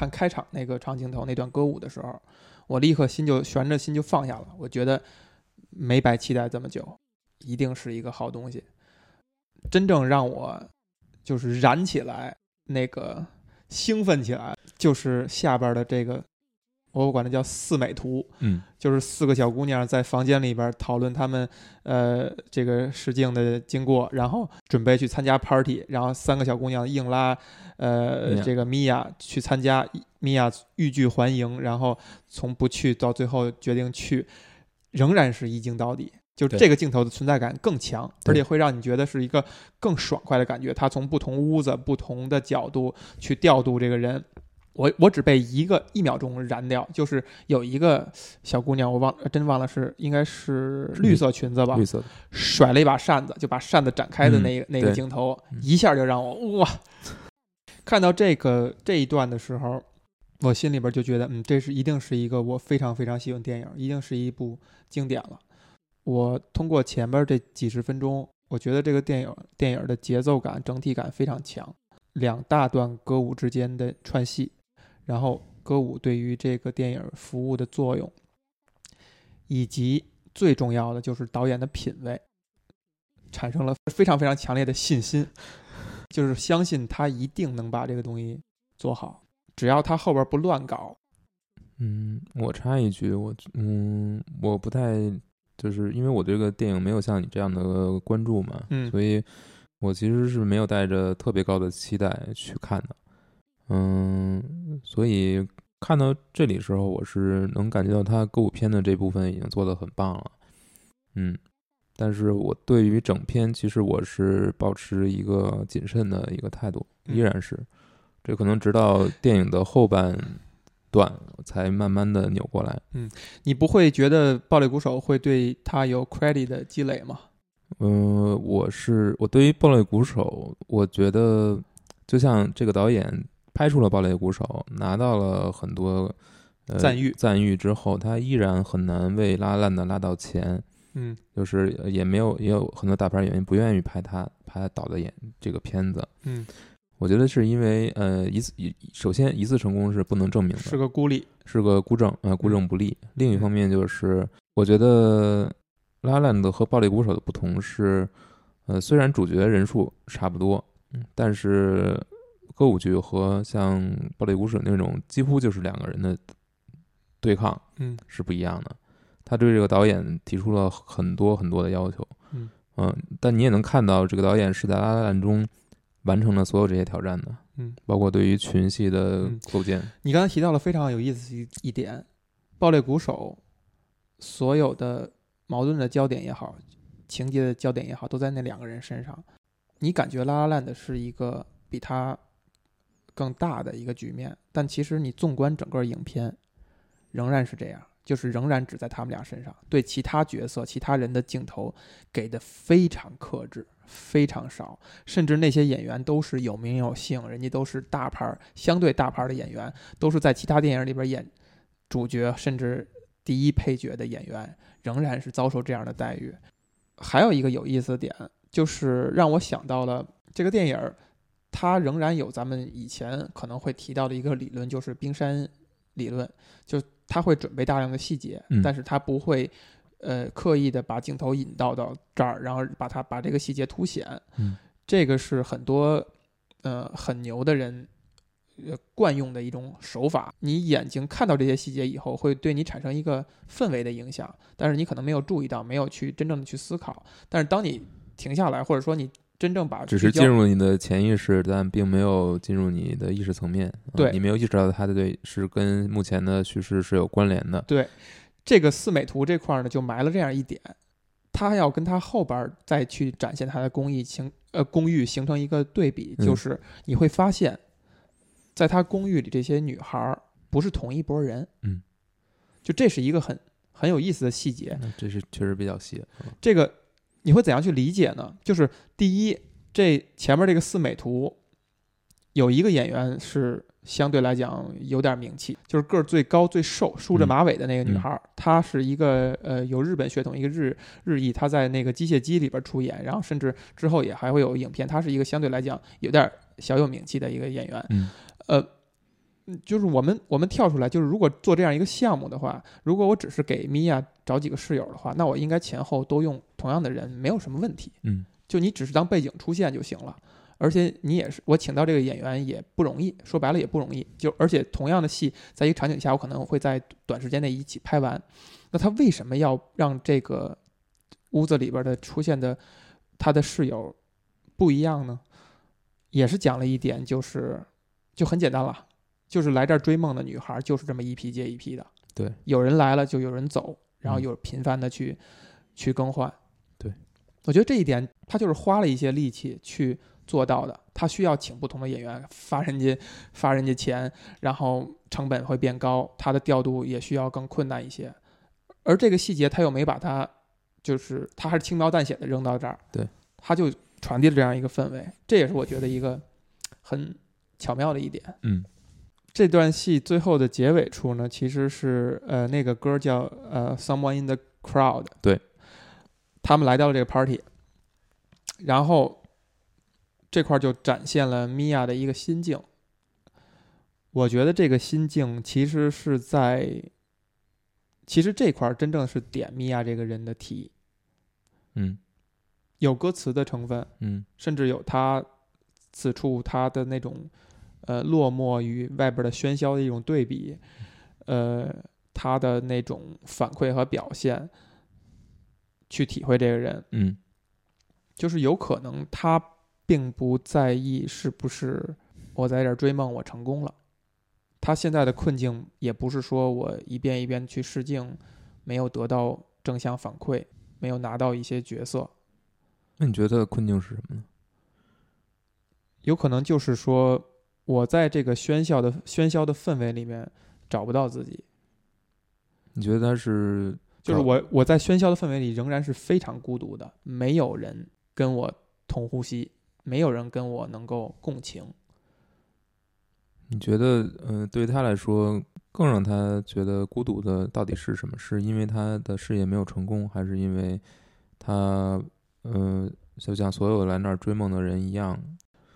看开场那个长镜头那段歌舞的时候，我立刻心就悬着心就放下了。我觉得没白期待这么久，一定是一个好东西。真正让我就是燃起来那个兴奋起来，就是下边的这个。我管它叫四美图，嗯，就是四个小姑娘在房间里边讨论她们呃这个试镜的经过，然后准备去参加 party，然后三个小姑娘硬拉呃这个米娅去参加，米娅欲拒还迎，然后从不去到最后决定去，仍然是一镜到底，就这个镜头的存在感更强，而且会让你觉得是一个更爽快的感觉，他从不同屋子、不同的角度去调度这个人。我我只被一个一秒钟燃掉，就是有一个小姑娘，我忘真忘了是应该是绿色裙子吧，绿色甩了一把扇子，就把扇子展开的那个那个镜头，一下就让我哇！看到这个这一段的时候，我心里边就觉得，嗯，这是一定是一个我非常非常喜欢电影，一定是一部经典了。我通过前边这几十分钟，我觉得这个电影电影的节奏感整体感非常强，两大段歌舞之间的串戏。然后歌舞对于这个电影服务的作用，以及最重要的就是导演的品味，产生了非常非常强烈的信心，就是相信他一定能把这个东西做好，只要他后边不乱搞。嗯，我插一句，我嗯，我不太就是因为我对这个电影没有像你这样的关注嘛，嗯，所以我其实是没有带着特别高的期待去看的。嗯，所以看到这里时候，我是能感觉到他歌舞片的这部分已经做得很棒了。嗯，但是我对于整篇，其实我是保持一个谨慎的一个态度，依然是，这可能直到电影的后半段才慢慢的扭过来。嗯，你不会觉得《暴力鼓手》会对他有 credit 的积累吗？嗯，我是我对于《暴力鼓手》，我觉得就像这个导演。拍出了《暴力鼓手》，拿到了很多呃赞誉。赞誉之后，他依然很难为拉烂的拉到钱。嗯，就是也没有，也有很多大牌演员不愿意拍他拍他导的演这个片子。嗯，我觉得是因为呃一次一首先一次成功是不能证明的，是个孤立，是个孤证呃孤证不利。另一方面就是我觉得拉烂的和《暴力鼓手》的不同是，呃虽然主角人数差不多，嗯，但是。歌舞剧和像《暴力鼓手》那种几乎就是两个人的对抗，嗯，是不一样的。他对这个导演提出了很多很多的要求，嗯嗯，但你也能看到这个导演是在拉拉烂中完成了所有这些挑战的，嗯，包括对于群戏的构建。你刚才提到了非常有意思一一点，《暴力鼓手》所有的矛盾的焦点也好，情节的焦点也好，都在那两个人身上。你感觉拉拉烂的是一个比他。更大的一个局面，但其实你纵观整个影片，仍然是这样，就是仍然只在他们俩身上，对其他角色、其他人的镜头给的非常克制，非常少，甚至那些演员都是有名有姓，人家都是大牌、相对大牌的演员，都是在其他电影里边演主角甚至第一配角的演员，仍然是遭受这样的待遇。还有一个有意思的点，就是让我想到了这个电影。它仍然有咱们以前可能会提到的一个理论，就是冰山理论，就他会准备大量的细节，但是他不会，呃，刻意的把镜头引导到这儿，然后把它把这个细节凸显。嗯，这个是很多呃很牛的人呃惯用的一种手法。你眼睛看到这些细节以后，会对你产生一个氛围的影响，但是你可能没有注意到，没有去真正的去思考。但是当你停下来，或者说你。真正把只是进入你的潜意识，但并没有进入你的意识层面。对你没有意识到它的对是跟目前的叙事是有关联的。对，这个四美图这块呢，就埋了这样一点，他要跟他后边再去展现他的工艺形呃公寓形成一个对比，就是你会发现，在他公寓里这些女孩不是同一拨人。嗯，就这是一个很很有意思的细节。这是确实比较细。这个。你会怎样去理解呢？就是第一，这前面这个四美图有一个演员是相对来讲有点名气，就是个儿最高最瘦、梳着马尾的那个女孩，她是一个呃有日本血统，一个日日裔，她在那个机械姬里边出演，然后甚至之后也还会有影片，她是一个相对来讲有点小有名气的一个演员。嗯，呃，就是我们我们跳出来，就是如果做这样一个项目的话，如果我只是给米娅找几个室友的话，那我应该前后都用同样的人，没有什么问题。嗯就你只是当背景出现就行了。而且你也是，我请到这个演员也不容易，说白了也不容易。就而且同样的戏，在一个场景下，我可能会在短时间内一起拍完。那他为什么要让这个屋子里边的出现的他的室友不一样呢？也是讲了一点，就是就很简单了，就是来这儿追梦的女孩就是这么一批接一批的。对，有人来了就有人走，然后嗯有频繁的去、去更换。对，我觉得这一点他就是花了一些力气去做到的。他需要请不同的演员，发人家发人家钱，然后成本会变高，他的调度也需要更困难一些。而这个细节他又没把它，就是他还是轻描淡写的扔到这儿，对，他就传递了这样一个氛围，这也是我觉得一个很巧妙的一点。嗯这段戏最后的结尾处呢，其实是呃那个歌叫呃 Someone in the Crowd，对，他们来到了这个 party，然后这块儿就展现了米娅的一个心境。我觉得这个心境其实是在，其实这块儿真正是点米娅这个人的题，嗯。有歌词的成分，嗯。甚至有他此处他的那种呃落寞与外边的喧嚣的一种对比，呃，他的那种反馈和表现，去体会这个人，嗯就是有可能他并不在意是不是我在这儿追梦我成功了，他现在的困境也不是说我一遍一遍去试镜，没有得到正向反馈，没有拿到一些角色，那你觉得困境是什么呢？有可能就是说，我在这个喧嚣的喧嚣的氛围里面找不到自己，你觉得他是就是我我在喧嚣的氛围里仍然是非常孤独的，没有人跟我同呼吸，没有人跟我能够共情。你觉得，呃，对于他来说，更让他觉得孤独的到底是什么？是因为他的事业没有成功，还是因为他，呃，就像所有来那儿追梦的人一样？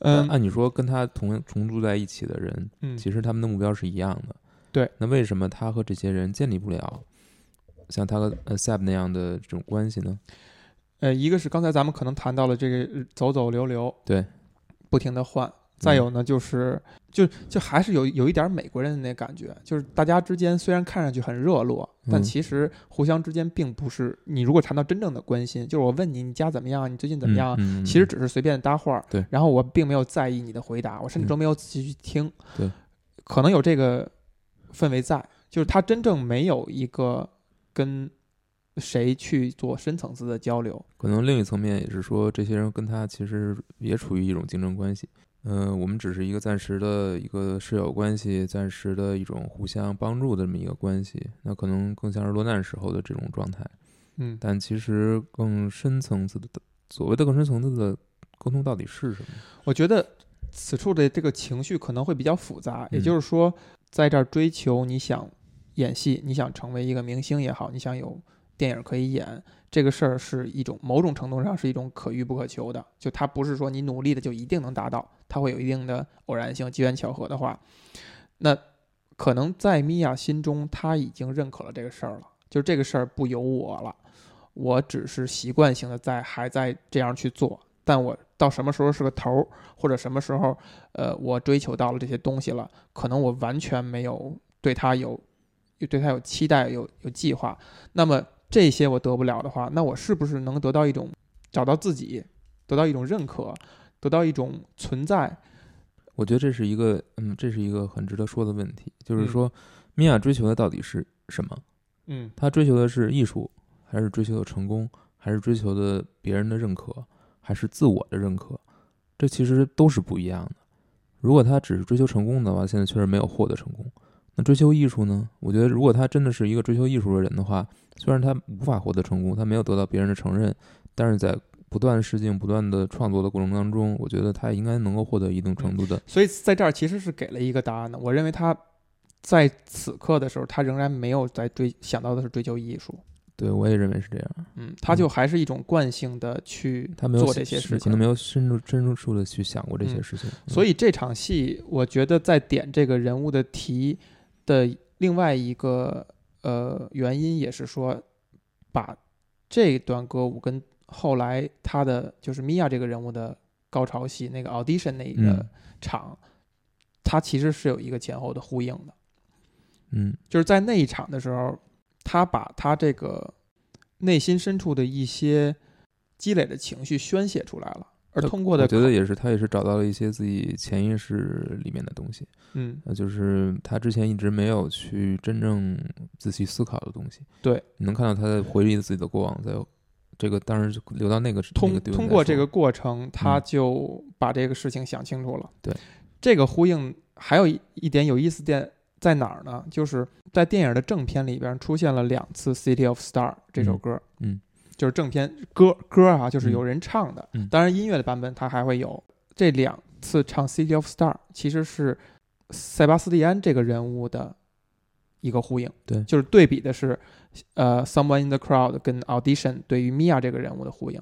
嗯按你说，跟他同同住在一起的人，嗯，其实他们的目标是一样的。对，那为什么他和这些人建立不了像他和呃 Sab 那样的这种关系呢？呃，一个是刚才咱们可能谈到了这个呃走走留留，对，不停的换。再有呢，就是就就还是有有一点美国人的那感觉，就是大家之间虽然看上去很热络，但嗯。其实互相之间并不是。你如果谈到真正的关心，就是我问你你家怎么样，你最近怎么样，嗯嗯其实只是随便搭话儿，对。然后我并没有在意你的回答，我甚至都没有仔细去听，对，可能有这个氛围在，就是他真正没有一个跟谁去做深层次的交流，可能另一层面也是说，这些人跟他其实也处于一种竞争关系。嗯、我们只是一个暂时的一个室友关系，暂时的一种互相帮助的这么一个关系。那可能更像是落难时候的这种状态。嗯，但其实更深层次的，所谓的更深层次的沟通到底是什么？我觉得此处的这个情绪可能会比较复杂，也嗯就是说，在这儿追求你想演戏，你想成为一个明星也好，你想有电影可以演，这个事儿是一种某种程度上是一种可遇不可求的，就它不是说你努力的就一定能达到，它会有一定的偶然性、机缘巧合的话，那可能在米娅心中，他已经认可了这个事儿了，就这个事儿不由我了，我只是习惯性的在还在这样去做，但我到什么时候是个头儿，或者什么时候，呃，我追求到了这些东西了，可能我完全没有对他有，有对他有期待，有有计划。那么这些我得不了的话，那我是不是能得到一种找到自己，得到一种认可，得到一种存在？我觉得这是一个，嗯，这是一个很值得说的问题，就是嗯说，米娅追求的到底是什么？嗯她追求的是艺术，还是追求的成功，还是追求的别人的认可，还是自我的认可？这其实都是不一样的。如果她只是追求成功的话，现在确实没有获得成功。那追求艺术呢？我觉得，如果他真的是一个追求艺术的人的话，虽然他无法获得成功，他没有得到别人的承认，但是在不断试镜、不断的创作的过程当中，我觉得他应该能够获得一定程度的。所以在这儿其实是给了一个答案的。我认为他在此刻的时候，他仍然没有在追想到的是追求艺术。对我也认为是这样。嗯，他就还是一种惯性的去他没有做这些事情，可能没有深入深入处的去想过这些嗯事情。所以这场戏，我觉得在点这个人物的题的另外一个呃原因，也是说把这段歌舞跟后来他的就是米娅这个人物的高潮戏那个 audition 那个嗯场，它其实是有一个前后的呼应的。嗯就是在那一场的时候，他把他这个内心深处的一些积累的情绪宣泄出来了，而通过的我觉得也是，他也是找到了一些自己潜意识里面的东西，嗯那就是他之前一直没有去真正仔细思考的东西。对，你能看到他在回忆自己的过往，在这个当然就留到那个那通通过这个过程，他嗯就把这个事情想清楚了。对，这个呼应还有一一点有意思点在哪儿呢？就是在电影的正片里边出现了两次《City of Star》这首歌，嗯就是正片歌歌啊，就是有人唱的。嗯当然音乐的版本它还会有。这两次唱《City of Star》其实是塞巴斯蒂安这个人物的一个呼应。对就是对比的是，呃，《Someone in the Crowd》跟《Audition》对于米娅这个人物的呼应。